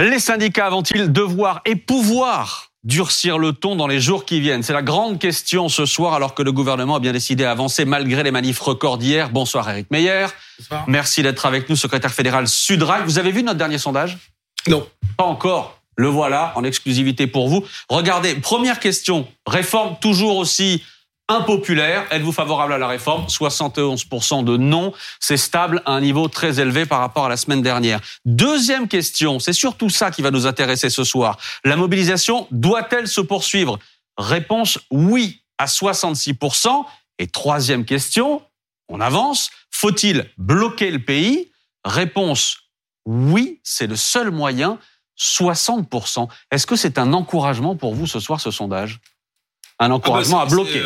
Les syndicats vont-ils devoir et pouvoir durcir le ton dans les jours qui viennent? C'est la grande question ce soir alors que le gouvernement a bien décidé d'avancer malgré les manifs records d'hier. Bonsoir Eric Meyer. Bonsoir. Merci d'être avec nous, secrétaire fédéral Sudrac. Vous avez vu notre dernier sondage? Non. Pas encore. Le voilà en exclusivité pour vous. Regardez, première question. Réforme toujours aussi impopulaire. Êtes-vous favorable à la réforme? 71% de non. C'est stable à un niveau très élevé par rapport à la semaine dernière. Deuxième question, c'est surtout ça qui va nous intéresser ce soir. La mobilisation doit-elle se poursuivre? Réponse oui à 66%. Et troisième question, on avance. Faut-il bloquer le pays? Réponse oui, c'est le seul moyen. 60%. Est-ce que c'est un encouragement pour vous ce soir, ce sondage? Un encouragement Ah à bah, c'est- bloquer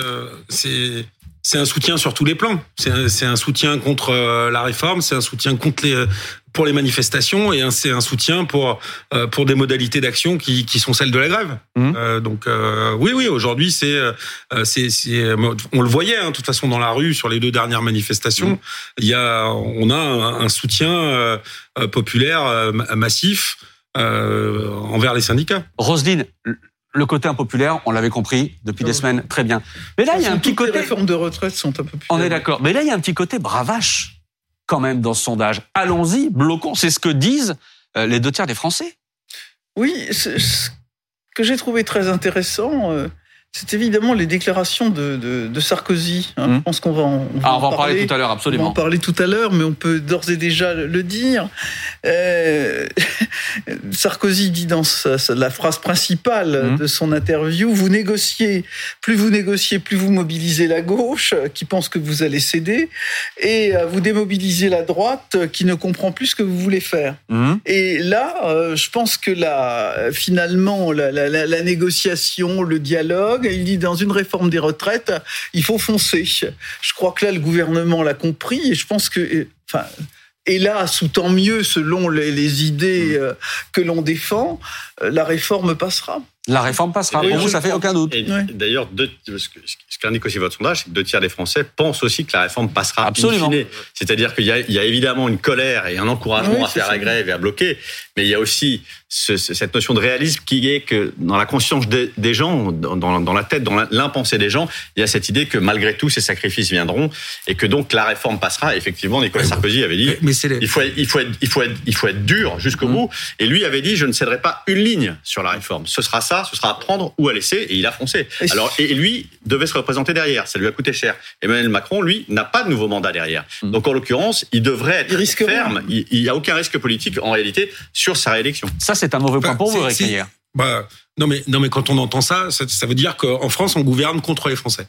c'est, euh, C'est un soutien sur tous les plans. C'est un, soutien contre euh, la réforme, c'est un soutien contre les pour les manifestations et c'est un soutien pour euh, pour des modalités d'action qui, qui sont celles de la grève. Mhm. Euh, donc euh, oui oui aujourd'hui c'est euh, c'est on le voyait hein, de toute façon dans la rue sur les deux dernières manifestations Mhm. il y a on a un, un soutien euh, euh, populaire euh, ma- massif euh, envers les syndicats. Roselyne, le côté impopulaire, on l'avait compris depuis des semaines, très bien. Mais là, il y a un petit Toutes les côté... réformes de retraite sont un peu plus. On est d'accord. Mais là, il y a un petit côté bravache quand même dans ce sondage. Allons-y, bloquons. C'est ce que disent euh, les deux tiers des Français. Oui, ce ce que j'ai trouvé très intéressant, euh, c'est évidemment les déclarations de, de, de Sarkozy. hein. Mhm. Je pense qu'on va en, Ah, on va en parler tout à l'heure, On va en absolument. parler tout à l'heure, mais on peut d'ores et déjà le dire. Euh, Sarkozy dit dans sa- la phrase principale Mhm. de son interview Vous négociez, plus vous négociez, plus vous mobilisez la gauche, qui pense que vous allez céder, et euh, vous démobilisez la droite, qui ne comprend plus ce que vous voulez faire. Mhm. Et là, euh, je pense que la, finalement, la, la- la- la négociation, le dialogue, il dit dans une réforme des retraites, il faut foncer. Je crois que là, le gouvernement l'a compris et je pense que, et- enfin, hélas, ou tant mieux, selon les, les idées euh, que l'on défend, euh, la réforme passera. La réforme passera. Pour vous, ça fait aucun doute. Et d'ailleurs, ce que- ce qu'indique aussi votre sondage, c'est que deux tiers des Français pensent aussi que la réforme passera. Absolument. C'est-à-dire qu'il y, a- il y a évidemment une colère et un encouragement Oui, à faire ça. la grève et à bloquer, mais il y a aussi ce- ce- cette notion de réalisme qui est que dans la conscience des, des gens, dans, la tête, dans l'impensé des gens, il y a cette idée que malgré tout, ces sacrifices viendront et que donc la réforme passera. Effectivement, Nicolas Sarkozy avait dit. Mais, Il faut, être, il, faut être, il, faut être, il faut être dur jusqu'au Mhm. bout. Et lui avait dit, je ne céderai pas une ligne sur la réforme. Ce sera ça, ce sera à prendre ou à laisser. Et il a foncé. Et Alors, et lui devait se représenter derrière. Ça lui a coûté cher. Emmanuel Macron, lui, n'a pas de nouveau mandat derrière. Mhm. Donc, en l'occurrence, il devrait être Il ferme. Il n'y a aucun risque politique, en réalité, sur sa réélection. Ça, c'est un mauvais point pour vous, Meyer. Bah, non mais non mais quand on entend ça, ça, ça veut dire qu'en France on gouverne contre les Français.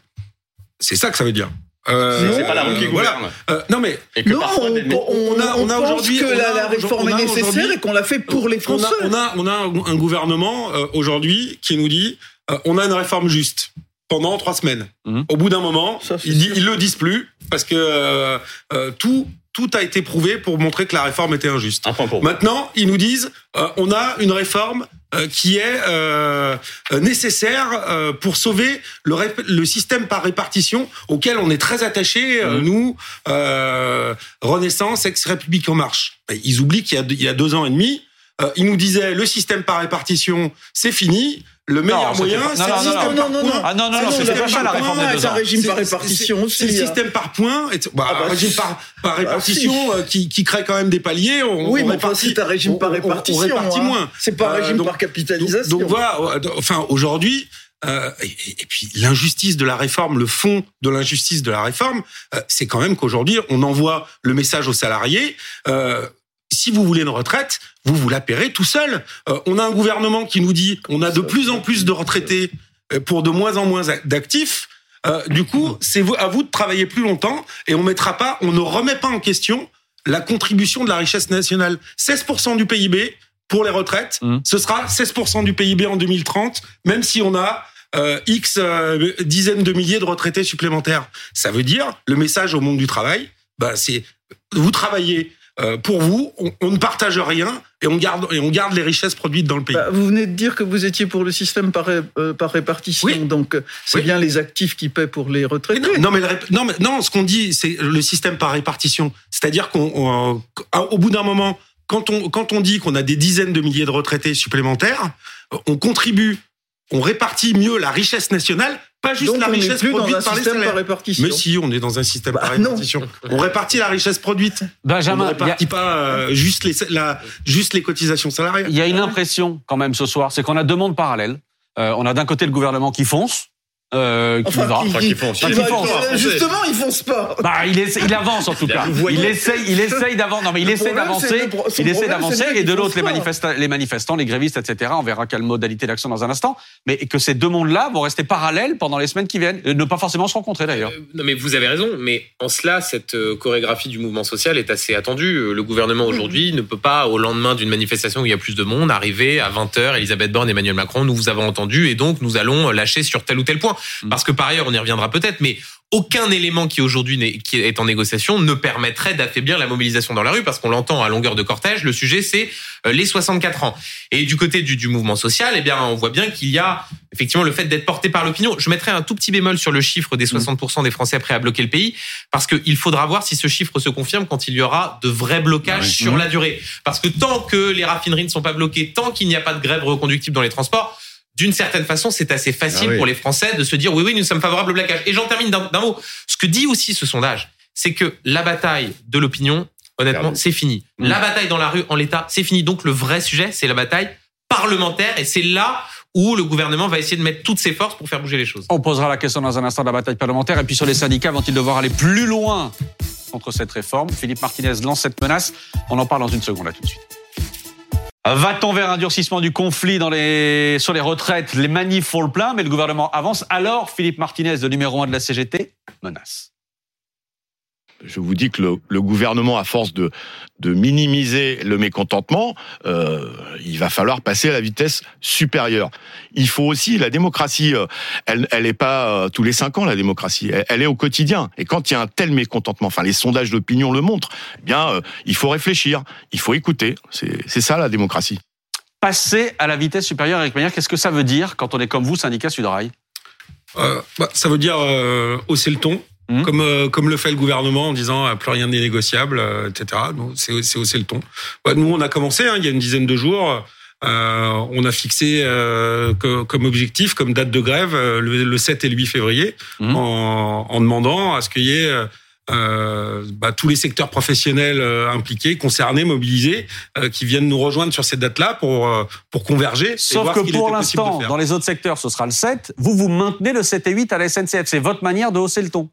C'est ça que ça veut dire. Euh, C'est pas la rue qui voilà. gouverne. Euh, non mais Non, parfois, on, a- on a aujourd'hui- que la, la réforme est nécessaire et qu'on l'a fait pour les on Français. a, on a on a un, gouvernement euh, aujourd'hui qui nous dit euh, on a une réforme juste pendant trois semaines. Mhm. Au bout d'un moment, Ça, ils, ils le disent plus parce que euh, euh, tout tout a été prouvé pour montrer que la réforme était injuste. Un point pour vous. Maintenant, ils nous disent, euh, on a une réforme euh, qui est euh, nécessaire pour sauver le, système par répartition auquel on est très attaché, Mhm. nous, Renaissance, ex-République en marche. Et Ils oublient qu'il y, a deux- il y a deux ans et demi, ils nous disaient, le système par répartition, c'est fini. Le meilleur c'était moyen, non, c'est non, le non, système non, par non, points. non. Ah non, non, Ah non, non, c'était pas ça la réforme par des deux ans. un régime par répartition aussi, C'est le hein. système par points. et- bah, Ah bah, un régime par, par répartition euh, qui, crée quand même des paliers. Oui, mais c'est un régime par on- on répartition. répartit hein. moins. C'est pas un Euh, régime par capitalisation. donc voilà, euh, enfin aujourd'hui, euh, et, et puis l'injustice de la réforme, le fond de l'injustice de la réforme, euh, c'est quand même qu'aujourd'hui on envoie le message aux salariés. euh, si vous voulez une retraite, vous vous la paierez tout seul. Euh, on a un gouvernement qui nous dit on a de plus en plus de retraités euh, pour de moins en moins d'actifs. Euh, du coup, c'est à vous de travailler plus longtemps et on mettra pas, on ne remet pas en question la contribution de la richesse nationale. 16% du PIB pour les retraites, Mhm. ce sera 16% du PIB en 2030, même si on a euh, X euh, dizaines de milliers de retraités supplémentaires. Ça veut dire, le message au monde du travail, bah, c'est vous travaillez euh, pour vous, on, on ne partage rien et on garde et on garde les richesses produites dans le pays. Bah, vous venez de dire que vous étiez pour le système par, ré- euh, par répartition, Oui. donc euh, c'est Oui. bien les actifs qui paient pour les Mais retraités. non, non, mais, le non, mais non, ce qu'on dit, c'est le système par répartition. C'est-à-dire qu'on, on- au bout d'un moment, quand on quand on dit qu'on a des dizaines de milliers de retraités supplémentaires, on contribue, on répartit mieux la richesse nationale, pas juste Donc la on n'est richesse plus dans produite un par les salaires. répartition. Mais si, on est dans un système Bah, par non. répartition. On répartit la richesse produite. on Benjamin, ne il y a- répartit pas euh, juste les la, juste les cotisations salariales. il y a une impression quand même ce soir, c'est qu'on a deux mondes parallèles. Euh, on a d'un côté le gouvernement qui fonce, euh, qui Enfin, va. qui- Enfin, qu'ils font aussi. Enfin, Bah, euh, Justement, ils foncent pas. Bah, il, essaie- il avance en tout cas. Il essaye, il essaye d'avancer. Non, mais il essaie d'avancer. Il essaie d'avancer. Et de l'autre, les, fonce manifestants, les manifestants, les grévistes, etc. On verra quelle modalité d'action dans un instant. Mais que ces deux mondes-là vont rester parallèles pendant les semaines qui viennent. Et ne pas forcément se rencontrer d'ailleurs. Euh, Non mais vous avez raison, mais en cela, cette euh, chorégraphie du mouvement social est assez attendue. Euh, Le gouvernement aujourd'hui ne peut pas, au lendemain d'une manifestation où il y a plus de monde, arriver à 20h, Elisabeth Borne, Emmanuel Macron, nous vous avons entendu et donc nous allons lâcher sur tel ou tel point. Parce que par ailleurs, on y reviendra peut-être, mais aucun élément qui aujourd'hui qui est en négociation ne permettrait d'affaiblir la mobilisation dans la rue parce qu'on l'entend à longueur de cortège. Le sujet, c'est euh, les 64 ans. Et du côté du, du mouvement social, eh bien, on voit bien qu'il y a effectivement le fait d'être porté par l'opinion. Je mettrai un tout petit bémol sur le chiffre des 60% des Français prêts à bloquer le pays parce qu'il faudra voir si ce chiffre se confirme quand il y aura de vrais blocages Oui. sur la durée. Parce que tant que les raffineries ne sont pas bloquées, tant qu'il n'y a pas de grève reconductible dans les transports, d'une certaine façon, c'est assez facile Ah oui. pour les Français de se dire oui, oui, nous sommes favorables au blocage. Et j'en termine d'un mot. Ce que dit aussi ce sondage, c'est que la bataille de l'opinion, honnêtement, c'est fini. Mm. La bataille dans la rue, en l'état, c'est fini. Donc le vrai sujet, c'est la bataille parlementaire. Et c'est là où le gouvernement va essayer de mettre toutes ses forces pour faire bouger les choses. On posera la question dans un instant de la bataille parlementaire. Et puis sur les syndicats, vont-ils devoir aller plus loin contre cette réforme? Philippe Martinez lance cette menace. On en parle dans une seconde, là tout de suite. Va-t-on vers un durcissement du conflit dans les, sur les retraites? Les manifs font le plein, mais le gouvernement avance. Alors, Philippe Martinez, le numéro 1 de la CGT, menace. Je vous dis que le, le gouvernement, à force de, de minimiser le mécontentement, euh, il va falloir passer à la vitesse supérieure. Il faut aussi la démocratie. euh, elle, elle est pas euh, tous les cinq ans la démocratie. Elle, elle est au quotidien. Et quand il y a un tel mécontentement, enfin les sondages d'opinion le montrent, eh bien euh, il faut réfléchir, il faut écouter. C'est ça la démocratie. Passer à la vitesse supérieure, Eric Meyer, qu'est-ce que ça veut dire quand on est comme vous, syndicat Sudrail? Euh, bah, ça veut dire euh, hausser le ton, Mhm. comme euh, comme le fait le gouvernement en disant euh, plus rien n'est négociable, euh, etc. Donc, C'est c'est hausser le ton. Bah, nous, on a commencé hein, il y a une dizaine de jours. Euh, on a fixé euh, que- comme objectif, comme date de grève, euh, le, le 7 et le 8 février, Mhm. en, en demandant à ce qu'il y ait euh, euh, bah, tous les secteurs professionnels euh, impliqués, concernés, mobilisés, euh, qui viennent nous rejoindre sur cette date-là pour pour converger. Sauf que pour l'instant, dans les autres secteurs, ce sera le 7. Vous, vous maintenez le 7 et 8 à la SNCF. C'est votre manière de hausser le ton.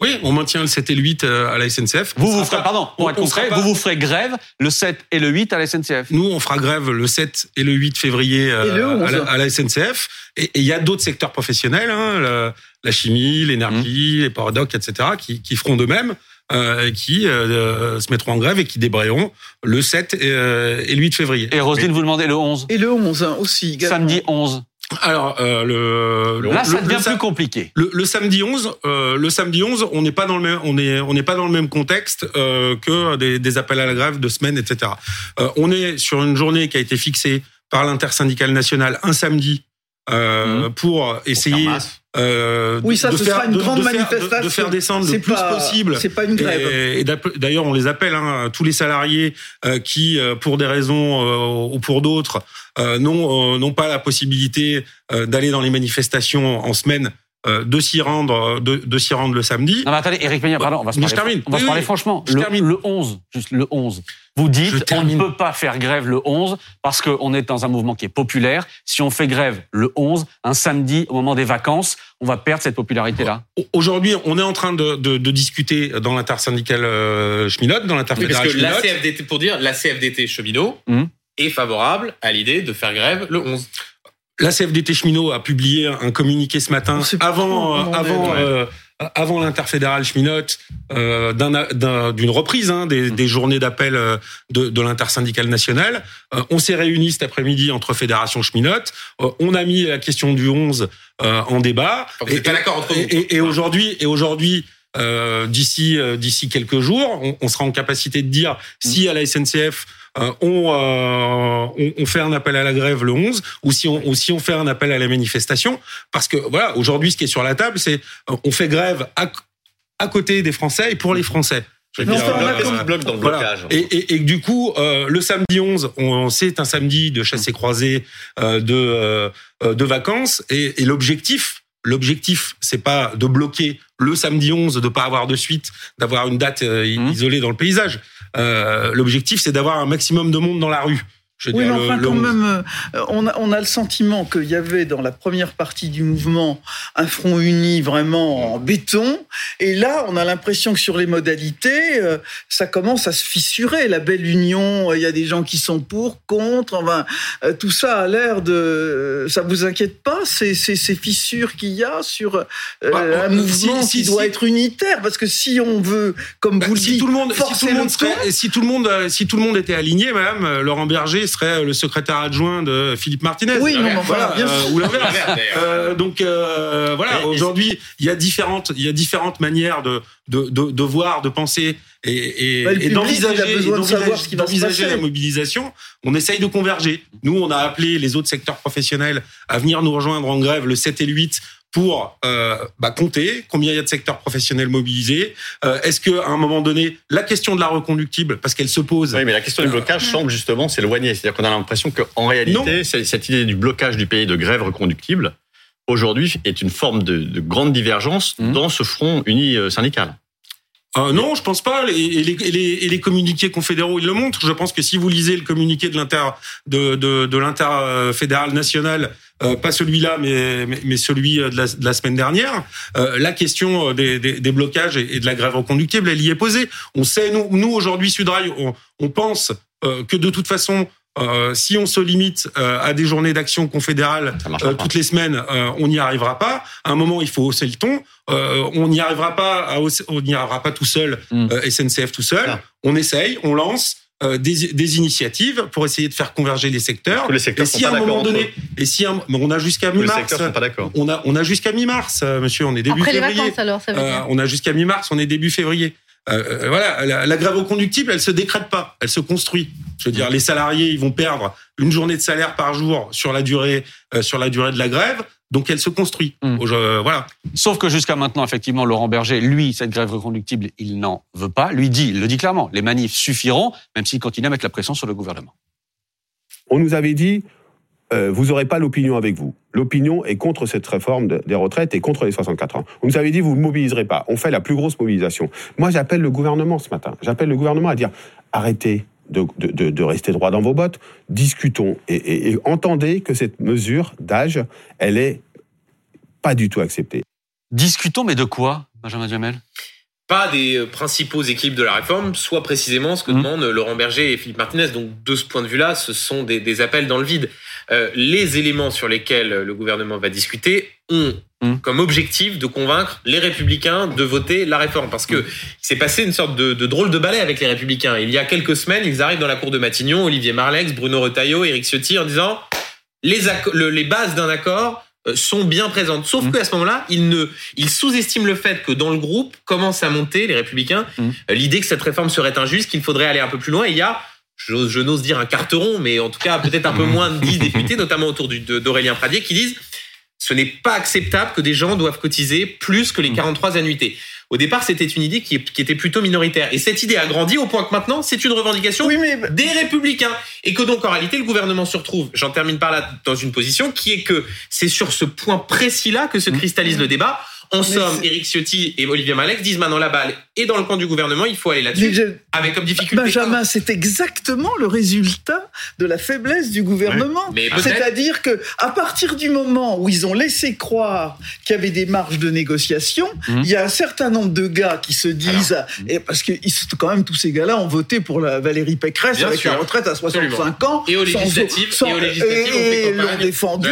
Oui, on maintient le 7 et le 8 à la SNCF. Vous, vous ferez, pardon, pour on- être concret, pas- vous vous ferez grève le 7 et le 8 à la SNCF. Nous, on fera grève le 7 et le 8 février euh, Et le 11. à, la, à la SNCF. Et il y a d'autres secteurs professionnels, hein, la, la chimie, l'énergie, Mmh. les paradoxes, etc., qui, qui feront de même, euh, qui euh, se mettront en grève et qui débrayeront le 7 et, euh, et le 8 février. Et Roselyne, vous demandez le 11. Et le 11 hein, aussi. également. Samedi 11. Alors, euh, le, Là, le- ça le- devient le plus compliqué. Le, le samedi 11, euh, le samedi 11, on n'est pas dans le même, on est, on n'est pas dans le même contexte euh, que des, des appels à la grève de semaine, etc. Euh, on est sur une journée qui a été fixée par l'intersyndicale nationale un samedi euh, pour essayer euh, Oui, ça, de ce faire, sera une de- grande de faire- de- manifestation. de, faire descendre le C'est plus pas- possible C'est pas une grève. et, d'ailleurs, on les appelle hein, tous les salariés euh, qui, euh, pour des raisons euh, ou pour d'autres, euh, n'ont euh, n'ont pas la possibilité euh, d'aller dans les manifestations en semaine, de s'y rendre, de, de s'y rendre le samedi. Non, mais attendez, Eric Meyer, pardon, on va se parler, je termine. On va Oui, se parler oui. franchement. Je Le, termine. le 11, juste le 11. Vous dites, on ne peut pas faire grève le 11 parce qu'on est dans un mouvement qui est populaire. Si on fait grève le 11, un samedi, au moment des vacances, on va perdre cette popularité-là. Aujourd'hui, on est en train de, de, de discuter dans l'intersyndicale euh, cheminot, dans Oui, parce l'interfédérale que la cheminot. CFDT, pour dire, la CFDT cheminot Mhm. est favorable à l'idée de faire grève le 11. La CFDT cheminot a publié un communiqué ce matin avant euh, euh, avant l'interfédérale cheminot euh, d'un- d'un- d'une reprise hein, des, des journées d'appel euh, de, de l'intersyndicale nationale. Euh, on s'est réunis cet après-midi entre fédérations cheminot. Euh, on a mis la question du 11 euh, en débat. Vous êtes pas d'accord entre vous. Et, et- et aujourd'hui, et aujourd'hui, euh, d'ici euh, d'ici quelques jours, on, on sera en capacité de dire si à la SNCF euh, on, euh, on on fait un appel à la grève le 11 ou si on ou si on fait un appel à la manifestation parce que voilà aujourd'hui ce qui est sur la table c'est euh, on fait grève à, à côté des Français et pour les Français Je dire, on dans le Voilà. blocage Et, et, et que du coup, euh, le samedi 11, on, c'est un samedi de chasse et croisée euh, de, euh, de vacances. Et, et l'objectif, l'objectif, c'est pas de bloquer le samedi 11, de pas avoir de suite, d'avoir une date euh, Mhm. isolée dans le paysage. Euh, l'objectif, c'est d'avoir un maximum de monde dans la rue. Je Oui, mais dire, enfin, le quand 11. même, euh, on a, on a le sentiment qu'il y avait dans la première partie du mouvement un front uni vraiment en béton. Et là, on a l'impression que sur les modalités, euh, ça commence à se fissurer. La belle union, euh, il y a des gens qui sont pour, contre. Enfin, tout ça a l'air de. Ça vous inquiète pas, ces, ces, ces fissures qu'il y a sur Bah, un mouvement si- qui si- doit être unitaire? Parce que si on veut, comme Bah, vous le dites, tout le monde, si tout le monde serait, tout le monde, si tout le monde était aligné, madame, Laurent Berger serait le secrétaire adjoint de Philippe Martinez. Oui, non, voilà, bien euh, sûr. ou l'inverse. Euh, donc euh, voilà, aujourd'hui, il y a différentes, il y a différentes manières de de, de, de voir, de penser et, et, Bah, et d'envisager, la mobilisation. On essaye de converger. Nous, on a appelé les autres secteurs professionnels à venir nous rejoindre en grève le 7 et le 8 pour euh, bah, compter combien il y a de secteurs professionnels mobilisés. Euh, Est-ce que à un moment donné, la question de la reconductible, parce qu'elle se pose, Oui, mais la question du blocage semble justement s'éloigner. C'est-à-dire qu'on a l'impression qu'en réalité, cette idée du blocage du pays de grève reconductible, aujourd'hui, est une forme de, de grande divergence Mhm. dans ce front uni euh, syndical. Euh, non, je pense pas. Et les, communiqués confédéraux, ils le montrent. Je pense que si vous lisez le communiqué de l'inter de, de, de l'interfédéral national, euh, pas celui-là, mais, mais, mais celui de la, de la semaine dernière, euh, la question des, des, des blocages et, et de la grève reconductible, elle y est posée. On sait, nous, nous aujourd'hui, Sudrail, on, on pense euh, que de toute façon, euh, si on se limite euh, à des journées d'action confédérale euh, toutes les semaines, euh, on n'y arrivera pas. À un moment, il faut hausser le ton. Euh, on n'y arrivera pas, à hausser- on n'y arrivera pas tout seul, Mm. euh, SNCF tout seul. Ah. On essaye, on lance euh, des, des initiatives pour essayer de faire converger les secteurs. Les secteurs et sont si à pas un moment donné, et si à un- mais on a jusqu'à les mi-mars, secteurs sont pas d'accord. on a on a jusqu'à mi-mars, euh, monsieur, on est début Après les février. vacances, alors, ça veut Euh, on a jusqu'à mi-mars, on est début février. Euh, euh, voilà, la, la grève reconductible, elle se décrète pas, elle se construit. Je veux dire, les salariés, ils vont perdre une journée de salaire par jour sur la durée, euh, sur la durée de la grève, donc elle se construit. Mm. Je- voilà. Sauf que jusqu'à maintenant, effectivement, Laurent Berger, lui, cette grève reconductible, il n'en veut pas. Lui dit, il le dit clairement, les manifs suffiront, même s'il continue à mettre la pression sur le gouvernement. On nous avait dit, euh, vous n'aurez pas l'opinion avec vous. L'opinion est contre cette réforme de- des retraites et contre les 64 ans. On nous avait dit, vous ne mobiliserez pas. On fait la plus grosse mobilisation. Moi, j'appelle le gouvernement ce matin. J'appelle le gouvernement à dire, arrêtez de, de- de- de rester droit dans vos bottes, discutons et, et- et entendez que cette mesure d'âge, elle est pas du tout acceptée. Discutons, mais de quoi, Benjamin Duhamel? Pas des euh, principaux équilibres de la réforme, soit précisément ce que Mhm. demandent Laurent Berger et Philippe Martinez. Donc de ce point de vue-là, ce sont des, des appels dans le vide. Euh, les éléments sur lesquels le gouvernement va discuter ont Mhm. comme objectif de convaincre les républicains de voter la réforme. Parce que c'est passé une sorte de, de drôle de balai avec les républicains. Il y a quelques semaines, ils arrivent dans la cour de Matignon, Olivier Marlex, Bruno Retailleau, Éric Ciotti, en disant les, le- les bases d'un accord euh, sont bien présentes. Sauf Mhm. qu'à ce moment-là, ils ne, ils sous-estiment le fait que dans le groupe commence à monter les républicains euh, l'idée que cette réforme serait injuste, qu'il faudrait aller un peu plus loin. Et il y a, je n'ose dire un carteron, mais en tout cas peut-être un peu moins de 10 députés, notamment autour d'Aurélien Pradier, qui disent ce n'est pas acceptable que des gens doivent cotiser plus que les 43 annuités. Au départ, c'était une idée qui, qui était plutôt minoritaire. Et cette idée a grandi au point que maintenant, c'est une revendication Oui, mais des républicains. Et que donc, en réalité, le gouvernement se retrouve, j'en termine par là, dans une position qui est que c'est sur ce point précis-là que se cristallise le débat. En somme, Éric Ciotti et Olivier Malek disent maintenant la balle est dans le camp du gouvernement, il faut aller là-dessus, je- avec comme difficulté. Benjamin, c'est exactement le résultat de la faiblesse du gouvernement. C'est-à-dire que à partir du moment où ils ont laissé croire qu'il y avait des marges de négociation, Mhm. il y a un certain nombre de gars qui se disent, et parce que ils- quand même tous ces gars-là ont voté pour la Valérie Pécresse Bien avec sûr. la retraite à 65 ans, Et aux sans- législatives, sans- fait et l'ont défendu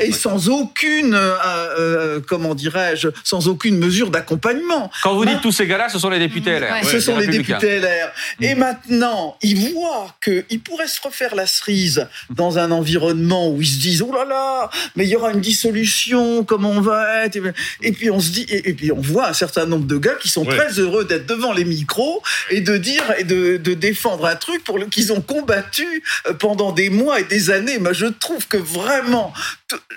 et sans aucune, euh, euh, comment dirais-je, sans aucune mesure d'accompagnement. Quand vous Ma- dites tous ces gars-là, ce sont les députés LR. Ouais. Ce sont les députés LR. Et maintenant, ils voient qu'ils pourraient se refaire la cerise dans un environnement où ils se disent, oh là là, mais il y aura une dissolution, comment on va être? Et puis on se dit, et, puis on voit un certain nombre de gars qui sont Ouais. très heureux d'être devant les micros et de dire et de, de défendre un truc pour le qu'ils ont combattu euh, pendant des mois et des années. Moi, je trouve que vraiment,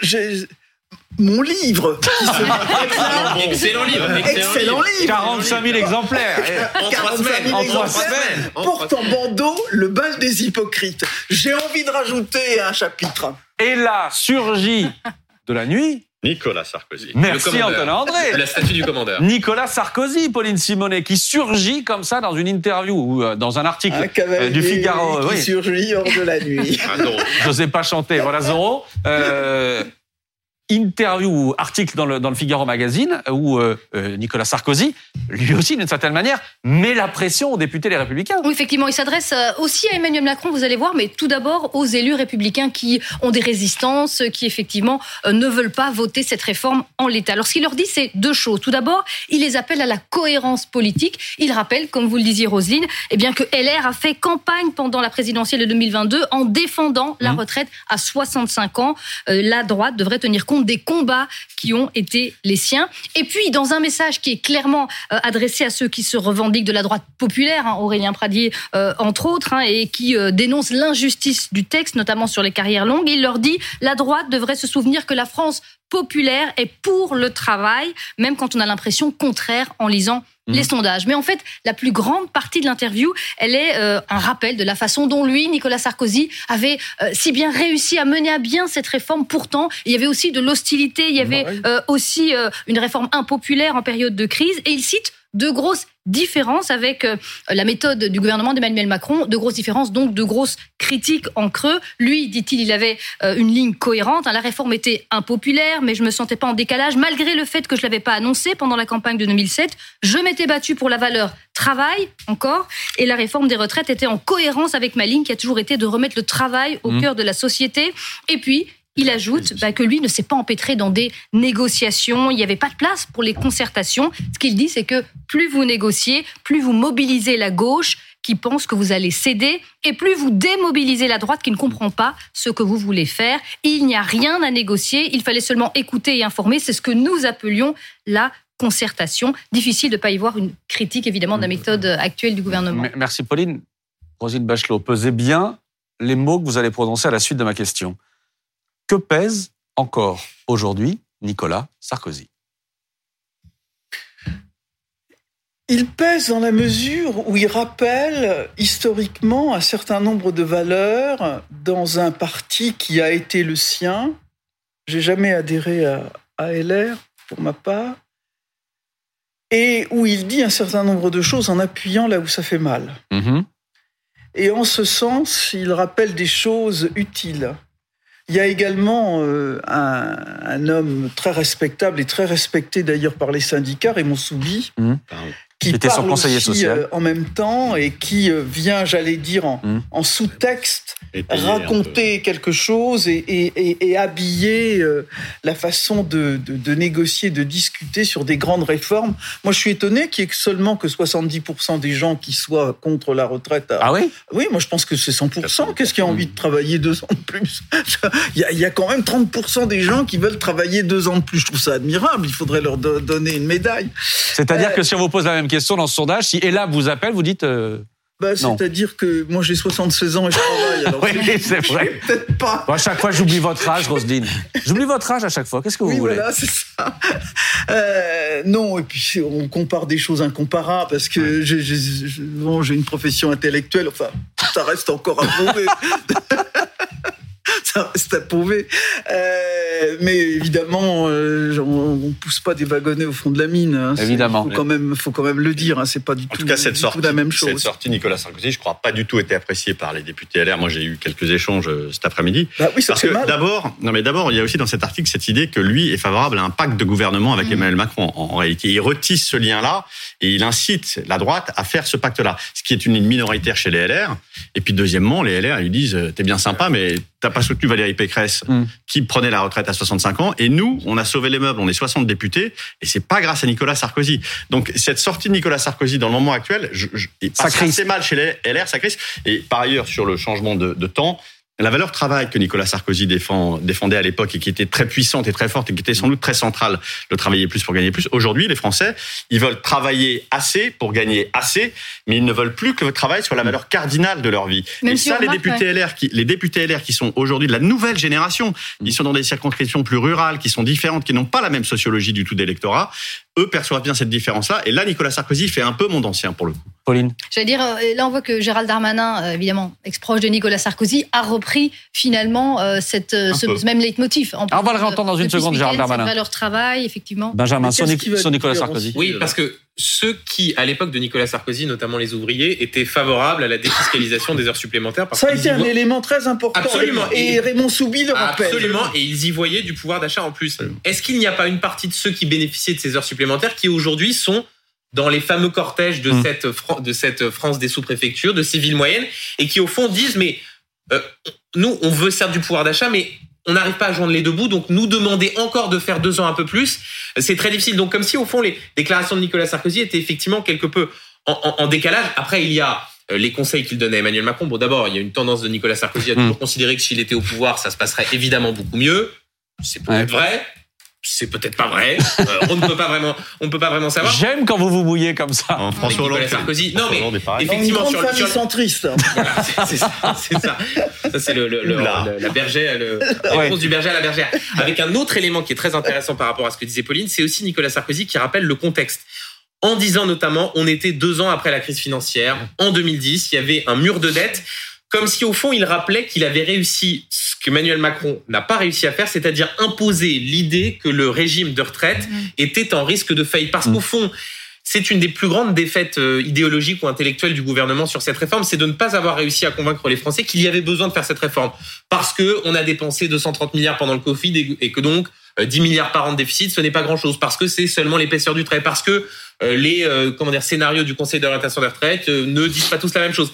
j'ai- mon livre, qui se réclame. Excellent livre. Excellent livre. 45 000 exemplaires. En trois 45 000 semaines. En trois exemplaires porte en bandeau le bal des hypocrites. J'ai envie de rajouter un chapitre. Et là, surgit de la nuit. Nicolas Sarkozy. Merci. Antonin André. La statue du commandeur. Nicolas Sarkozy, Pauline Simonet, qui surgit comme ça dans une interview ou euh, dans un article Un euh, du Figaro. qui oui. surgit hors de la nuit. Ah non. Je sais pas chanter. Voilà Zoro. Euh, interview ou article dans le, dans le Figaro magazine où euh, euh, Nicolas Sarkozy, lui aussi d'une certaine manière, met la pression aux députés les Républicains. Oui, effectivement, il s'adresse euh, aussi à Emmanuel Macron, vous allez voir, mais tout d'abord aux élus républicains qui ont des résistances, qui effectivement euh, ne veulent pas voter cette réforme en l'état. Alors ce qu'il leur dit, c'est deux choses. Tout d'abord, il les appelle à la cohérence politique. Il rappelle, comme vous le disiez Roselyne, eh bien que LR a fait campagne pendant la présidentielle de 2022 en défendant la Mmh. retraite à 65 ans. Euh, la droite devrait tenir compte des combats qui ont été les siens. Et puis, dans un message qui est clairement euh, adressé à ceux qui se revendiquent de la droite populaire, hein, Aurélien Pradier euh, entre autres, hein, et qui euh, dénonce l'injustice du texte, notamment sur les carrières longues, il leur dit la droite devrait se souvenir que la France populaire est pour le travail, même quand on a l'impression contraire en lisant Les sondages. Mais en fait, la plus grande partie de l'interview, elle est euh, un rappel de la façon dont lui, Nicolas Sarkozy, avait euh, si bien réussi à mener à bien cette réforme. Pourtant, il y avait aussi de l'hostilité, il y avait euh, aussi une réforme impopulaire en période de crise. Et il cite de grosses différences avec euh, la méthode du gouvernement d'Emmanuel Macron, de grosses différences, donc de grosses critiques en creux. Lui, dit-il, il avait euh, une ligne cohérente. hein. La réforme était impopulaire, mais je me sentais pas en décalage, malgré le fait que je l'avais pas annoncé pendant la campagne de 2007. Je m'étais battu pour la valeur travail, encore, et la réforme des retraites était en cohérence avec ma ligne qui a toujours été de remettre le travail au Mhm. cœur de la société. Et puis, il ajoute bah, que lui ne s'est pas empêtré dans des négociations. Il n'y avait pas de place pour les concertations. Ce qu'il dit, c'est que plus vous négociez, plus vous mobilisez la gauche qui pense que vous allez céder, et plus vous démobilisez la droite qui ne comprend pas ce que vous voulez faire. Il n'y a rien à négocier, il fallait seulement écouter et informer. C'est ce que nous appelions la concertation. Difficile de ne pas y voir une critique, évidemment, de la méthode actuelle du gouvernement. Merci Pauline. Rosine Bachelot, pesez bien les mots que vous allez prononcer à la suite de ma question. Que pèse encore aujourd'hui Nicolas Sarkozy? Il pèse dans la mesure où il rappelle historiquement un certain nombre de valeurs dans un parti qui a été le sien. J'ai jamais adhéré à, à LR pour ma part. Et où il dit un certain nombre de choses en appuyant là où ça fait mal. Mhm. Et en ce sens, il rappelle des choses utiles. Il y a également euh, un, un homme très respectable et très respecté d'ailleurs par les syndicats, Raymond Soubi, Mhm. Qui Qui était son parle conseiller aussi, social. euh, en même temps et qui euh, vient, j'allais dire, en, en sous-texte, raconter quelque chose et, et- et- et habiller euh, la façon de, de- de négocier, de discuter sur des grandes réformes. Moi, je suis étonné qu'il y ait seulement que 70% des gens qui soient contre la retraite à, Ah oui? Oui, moi je pense que c'est 100%. Qu'est-ce qui a envie de travailler deux ans de plus? Il y, a, il y a quand même 30% des gens qui veulent travailler deux ans de plus. Je trouve ça admirable. Il faudrait leur do- donner une médaille. C'est-à-dire Euh, que si on vous pose la même question dans ce sondage, si Ella vous appelle, vous dites euh, Bah. C'est-à-dire que moi j'ai 76 ans et je travaille. Alors Oui, c'est vrai. Peut-être pas. Bon, à chaque fois, j'oublie votre âge, Roselyne. J'oublie votre âge à chaque fois. Qu'est-ce que vous Oui, voulez? voilà, c'est ça. Euh, non, et puis on compare des choses incomparables parce que j'ai bon, j'ai une profession intellectuelle. Enfin, ça reste encore à prouver. ça reste à prouver. Euh, mais évidemment, euh, on, on pousse pas des wagonnets au fond de la mine. hein. C'est- Évidemment. Faut quand même, faut quand même le dire. Hein. C'est pas du En tout, tout cas, cette du sortie, tout la même cette chose. sortie Nicolas Sarkozy, je crois, pas du tout été appréciée par les députés LR. Moi, j'ai eu quelques échanges euh, cet après-midi. Bah oui, ça Parce que mal. d'abord, non mais d'abord, il y a aussi dans cet article cette idée que lui est favorable à un pacte de gouvernement Mmh. avec Emmanuel Macron. En, en réalité, il retisse ce lien-là et il incite la droite à faire ce pacte-là, ce qui est une ligne minoritaire chez les LR. Et puis deuxièmement, les LR ils disent euh, t'es bien sympa, mais t'as pas soutenu Valérie Pécresse Mm. qui prenait la retraite à 65 ans. Et nous, on a sauvé les meubles, on est 60 députés, et c'est pas grâce à Nicolas Sarkozy. Donc cette sortie de Nicolas Sarkozy dans le moment actuel, je, je, Ça crispe. assez mal chez les LR, ça crise. Et par ailleurs, sur le changement de, de temps. La valeur travail que Nicolas Sarkozy défend, défendait à l'époque et qui était très puissante et très forte et qui était sans doute très centrale, le travailler plus pour gagner plus. Aujourd'hui, les Français, ils veulent travailler assez pour gagner assez, mais ils ne veulent plus que le travail soit la valeur cardinale de leur vie. Même et si ça, les remarque, députés LR, qui, les députés LR qui sont aujourd'hui de la nouvelle génération, ils sont dans des circonscriptions plus rurales, qui sont différentes, qui n'ont pas la même sociologie du tout d'électorat. Eux perçoivent bien cette différence-là. Et là, Nicolas Sarkozy fait un peu monde ancien pour le coup. Pauline. J'allais dire, euh, là on voit que Gérald Darmanin, euh, évidemment, ex-proche de Nicolas Sarkozy, a repris finalement euh, cette, ce, peu. même leitmotiv. En Ah, on va le réentendre dans une seconde, Gérald Darmanin. valeur travail, effectivement. Benjamin, sur Nicolas Sarkozy. Oui, parce que ceux qui, à l'époque de Nicolas Sarkozy, notamment les ouvriers, étaient favorables à la défiscalisation des heures supplémentaires. Parce Ça a été un voient- élément très important. Absolument. Et, Raymond Soubi le rappelle. Absolument, et ils y voyaient du pouvoir d'achat en plus. Est-ce qu'il n'y a pas une partie de ceux qui bénéficiaient de ces heures supplémentaires qui aujourd'hui sont dans les fameux cortèges de, Mm. cette, Fran- de cette France des sous-préfectures, de ces villes moyennes, et qui au fond disent, mais euh, nous, on veut certes du pouvoir d'achat, mais on n'arrive pas à joindre les deux bouts, donc nous demander encore de faire deux ans un peu plus, c'est très difficile. Donc comme si au fond les déclarations de Nicolas Sarkozy étaient effectivement quelque peu en, en- en décalage. Après, il y a euh, les conseils qu'il donnait à Emmanuel Macron. Bon, d'abord, il y a une tendance de Nicolas Sarkozy à Mm. toujours considérer que s'il était au pouvoir, ça se passerait évidemment beaucoup mieux. C'est peut-être vrai. C'est peut-être pas vrai. Euh, on ne peut pas vraiment, on ne peut pas vraiment savoir. J'aime quand vous vous mouillez comme ça. En François Hollande, Sarkozy. Non, mais effectivement sur, le- famille sur le- centriste. voilà, c'est- c'est ça, c'est ça. Ça, c'est le, le- la bergère, la Ouais. réponse du berger à la bergère. Avec un autre élément qui est très intéressant par rapport à ce que disait Pauline, c'est aussi Nicolas Sarkozy qui rappelle le contexte. En disant notamment, on était deux ans après la crise financière. En 2010, il y avait un mur de dette. Comme si au fond, il rappelait qu'il avait réussi ce que Emmanuel Macron n'a pas réussi à faire, c'est-à-dire imposer l'idée que le régime de retraite était en risque de faillite. Parce qu'au fond, c'est une des plus grandes défaites euh, idéologiques ou intellectuelles du gouvernement sur cette réforme, c'est de ne pas avoir réussi à convaincre les Français qu'il y avait besoin de faire cette réforme. Parce que on a dépensé 230 milliards pendant le Covid et, que donc euh, 10 milliards par an de déficit, ce n'est pas grand-chose. Parce que c'est seulement l'épaisseur du trait. Parce que euh, les euh, comment dire, scénarios du Conseil d'orientation des retraites euh, ne disent pas tous la même chose.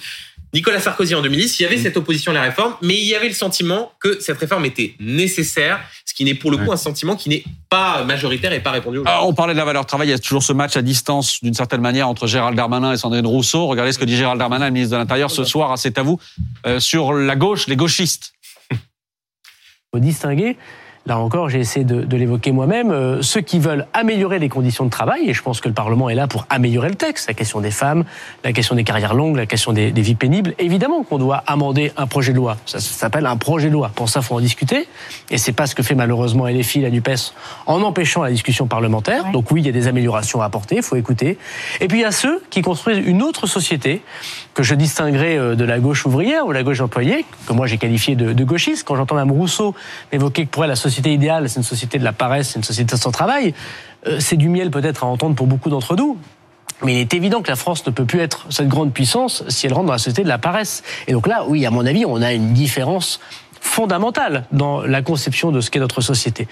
Nicolas Sarkozy en 2010, il y avait cette opposition à la réforme, mais il y avait le sentiment que cette réforme était nécessaire, ce qui n'est pour le coup un sentiment qui n'est pas majoritaire et pas répondu aujourd'hui. Ah, on parlait de la valeur travail, il y a toujours ce match à distance d'une certaine manière entre Gérald Darmanin et Sandrine Rousseau. Regardez ce que dit Gérald Darmanin, le ministre de l'Intérieur, ce soir à C'est à vous, euh, sur la gauche, les gauchistes. faut distinguer. Là encore, j'ai essayé de, de l'évoquer moi-même. euh, ceux qui veulent améliorer les conditions de travail, et je pense que le Parlement est là pour améliorer le texte, la question des femmes, la question des carrières longues, la question des, des vies pénibles. Évidemment qu'on doit amender un projet de loi. Ça, ça s'appelle un projet de loi. Pour ça, faut en discuter. Et c'est pas ce que fait malheureusement LFI, la Nupes, en empêchant la discussion parlementaire. Donc oui, il y a des améliorations à apporter. Il faut écouter. Et puis il y a ceux qui construisent une autre société que je distinguerais euh, de la gauche ouvrière ou la gauche employée, que moi j'ai qualifié de, de gauchiste. Quand j'entends Mme Rousseau m'évoquer que pour elle la société idéale, c'est une société de la paresse, c'est une société sans travail, euh, c'est du miel peut-être à entendre pour beaucoup d'entre nous. Mais il est évident que la France ne peut plus être cette grande puissance si elle rentre dans la société de la paresse. Et donc là, oui, à mon avis, on a une différence fondamentale dans la conception de ce qu'est notre société.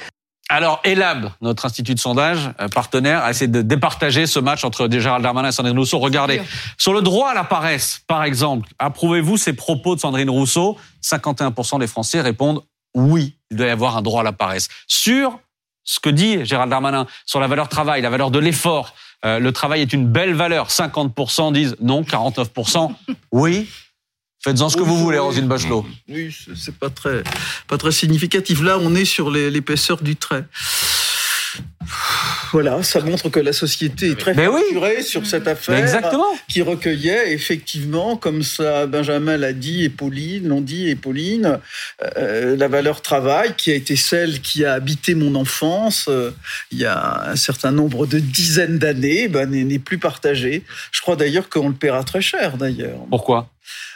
Alors, Elab, notre institut de sondage euh, partenaire, a essayé de départager ce match entre Gérald Darmanin et Sandrine Rousseau. Regardez, sur le droit à la paresse, par exemple, approuvez-vous ces propos de Sandrine Rousseau? 51% des Français répondent oui, il doit y avoir un droit à la paresse. Sur ce que dit Gérald Darmanin, sur la valeur travail, la valeur de l'effort, euh, le travail est une belle valeur. 50% disent non, 49% oui. Faites-en ce que vous voulez, Rosine Bachelot. Oui, c'est- pas très, pas très significatif. Là, on est sur les- l'épaisseur du trait. Voilà, ça montre que la société est très Mais oui. sur cette affaire. Exactement. Qui recueillait effectivement, comme ça Benjamin l'a dit et Pauline l'ont dit et Pauline, euh, la valeur travail qui a été celle qui a habité mon enfance euh, il y a un certain nombre de dizaines d'années, ben, n'est n'est plus partagée. Je crois d'ailleurs qu'on le paiera très cher d'ailleurs. Pourquoi?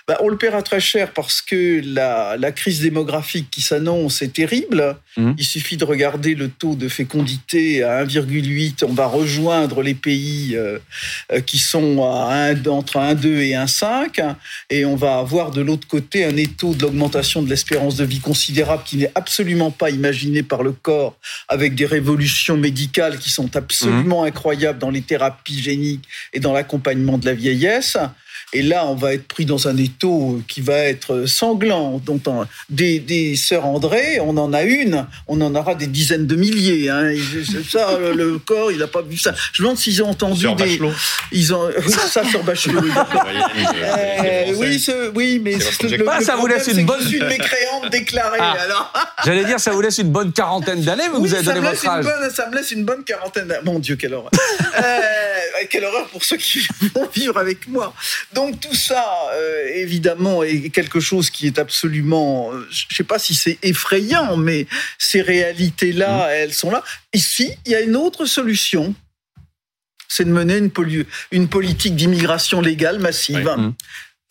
Ben, on le paiera très cher parce que la, la crise démographique qui s'annonce est terrible. Mhm. Il suffit de regarder le taux de fécondité à 1,8. On va rejoindre les pays euh, euh, qui sont à entre 1,2 et 1,5. Et on va avoir de l'autre côté un étau de l'augmentation de l'espérance de vie considérable qui n'est absolument pas imaginé par le corps avec des révolutions médicales qui sont absolument incroyables dans les thérapies géniques et dans l'accompagnement de la vieillesse. Et là, on va être pris dans un étau qui va être sanglant. Dont on- des, des sœurs André, on en a une, on en aura des dizaines de milliers. Hein. Ça, le corps, il n'a pas vu ça. Je me demande s'ils ont entendu Sur des. Bachelot. Ils ont ça sur Bachelot. euh, oui, ce- oui, mais votre le, Ah, le ça vous laisse une bonne- Je suis une mécréante déclarée. Ah. Alors, J'allais dire, ça vous laisse une bonne quarantaine d'années, mais oui, vous avez ça donné me, votre laisse une âge. bonne, ça me laisse une bonne quarantaine. d'années. Mon Dieu, quelle horreur. Euh, quelle horreur pour ceux qui vont vivre avec moi. Donc tout ça, euh, évidemment, est quelque chose qui est absolument, euh, je sais pas si c'est effrayant, mais ces réalités-là, Mmh. elles sont là. Ici, il y a une autre solution. C'est de mener une, poli- une politique d'immigration légale massive. Oui. Mmh.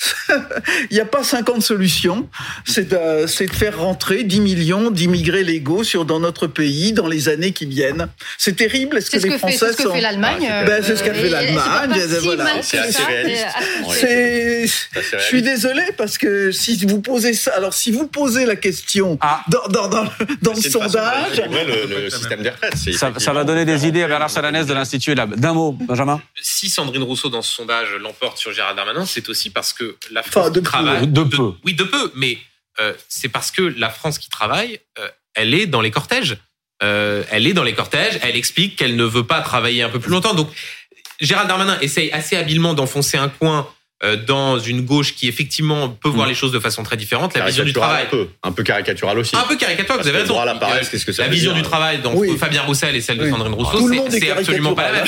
Il n'y a pas 50 solutions. C'est de, c'est de faire rentrer 10 millions d'immigrés légaux sur, dans notre pays dans les années qui viennent. C'est terrible. Est-ce C'est que ce les que fait, c'est ce que fait l'Allemagne. Ah, Ben, c'est ce qu'a fait l'Allemagne, si voilà. C'est assez réaliste. Euh, assez Je suis réaliste. désolé parce que si vous posez ça, alors si vous posez la question Ah. dans, dans, dans, dans le de sondage, le, le système des retraites. c'est Ça, va donner des idées à Bernard Salanès de l'Institut Lab. D'un mot, Benjamin Si Sandrine Rousseau dans ce sondage l'emporte sur Gérald Darmanin, c'est aussi parce que la France Enfin, de qui travaille peu. De peu. oui, de peu, mais euh, c'est parce que la France qui travaille, euh, elle est dans les cortèges. Euh, elle est dans les cortèges. Elle explique qu'elle ne veut pas travailler un peu plus longtemps. Donc, Gérald Darmanin essaye assez habilement d'enfoncer un coin euh, dans une gauche qui effectivement peut voir Mm. les choses de façon très différente. La vision du travail. Un peu, un peu caricatural aussi. Un peu caricatural, vous avez raison. la paresse, Euh, qu'est-ce que ça La veut vision dire du travail dans Oui. Fabien Roussel et celle de. Sandrine Rousseau, c'est- absolument pas la même.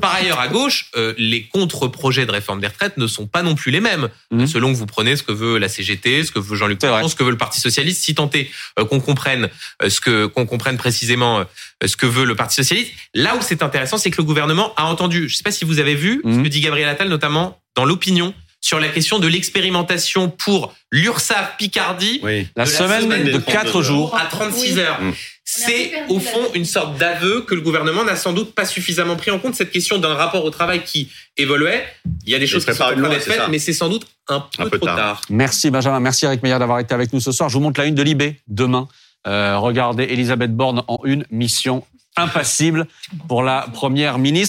Par ailleurs, à gauche, euh, les contre-projets de réforme des retraites ne sont pas non plus les mêmes. Mhm. Selon que vous prenez ce que veut la CGT, ce que veut Jean-Luc. Mélenchon, ce que veut le Parti socialiste, si tant est euh, qu'on comprenne euh, ce que qu'on comprenne précisément euh, ce que veut le Parti socialiste. Là où c'est intéressant, c'est que le gouvernement a entendu. Je ne sais pas si vous avez vu ce Mhm. que dit Gabriel Attal, notamment dans l'opinion sur la question de l'expérimentation pour l'URSSAF Picardie Oui. La De la semaine semaine de des 4 32 jours. à 36 heures. Mm. C'est au fond une sorte d'aveu que le gouvernement n'a sans doute pas suffisamment pris en compte cette question d'un rapport au travail qui évoluait. Il y a des choses qui sont en train d'être faites, mais c'est sans doute un peu, Un peu trop tard. tard. Merci Benjamin, merci Eric Meyer d'avoir été avec nous ce soir. Je vous montre la une de Libé demain. Euh, regardez Elisabeth Borne en une mission impassible pour la première ministre.